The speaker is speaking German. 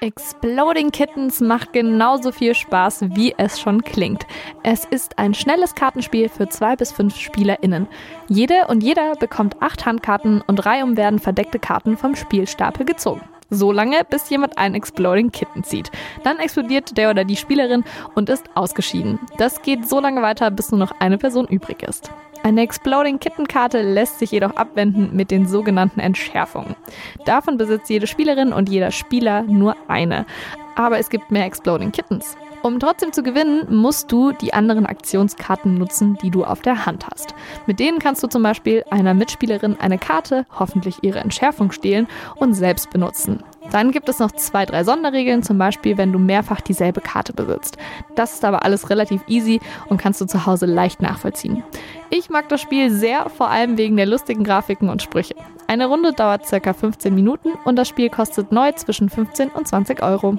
Exploding Kittens macht genauso viel Spaß, wie es schon klingt. Es ist ein schnelles Kartenspiel für zwei bis fünf SpielerInnen. Jede und jeder bekommt acht Handkarten und reihum werden verdeckte Karten vom Spielstapel gezogen. So lange, bis jemand ein Exploding Kitten zieht. Dann explodiert der oder die Spielerin und ist ausgeschieden. Das geht so lange weiter, bis nur noch eine Person übrig ist. Eine Exploding Kitten Karte lässt sich jedoch abwenden mit den sogenannten Entschärfungen. Davon besitzt jede Spielerin und jeder Spieler nur eine. Aber es gibt mehr Exploding Kittens. Um trotzdem zu gewinnen, musst du die anderen Aktionskarten nutzen, die du auf der Hand hast. Mit denen kannst du zum Beispiel einer Mitspielerin eine Karte, hoffentlich ihre Entschärfung stehlen und selbst benutzen. Dann gibt es noch zwei, drei Sonderregeln, zum Beispiel, wenn du mehrfach dieselbe Karte besitzt. Das ist aber alles relativ easy und kannst du zu Hause leicht nachvollziehen. Ich mag das Spiel sehr, vor allem wegen der lustigen Grafiken und Sprüche. Eine Runde dauert ca. 15 Minuten und das Spiel kostet neu zwischen 15 und 20 Euro.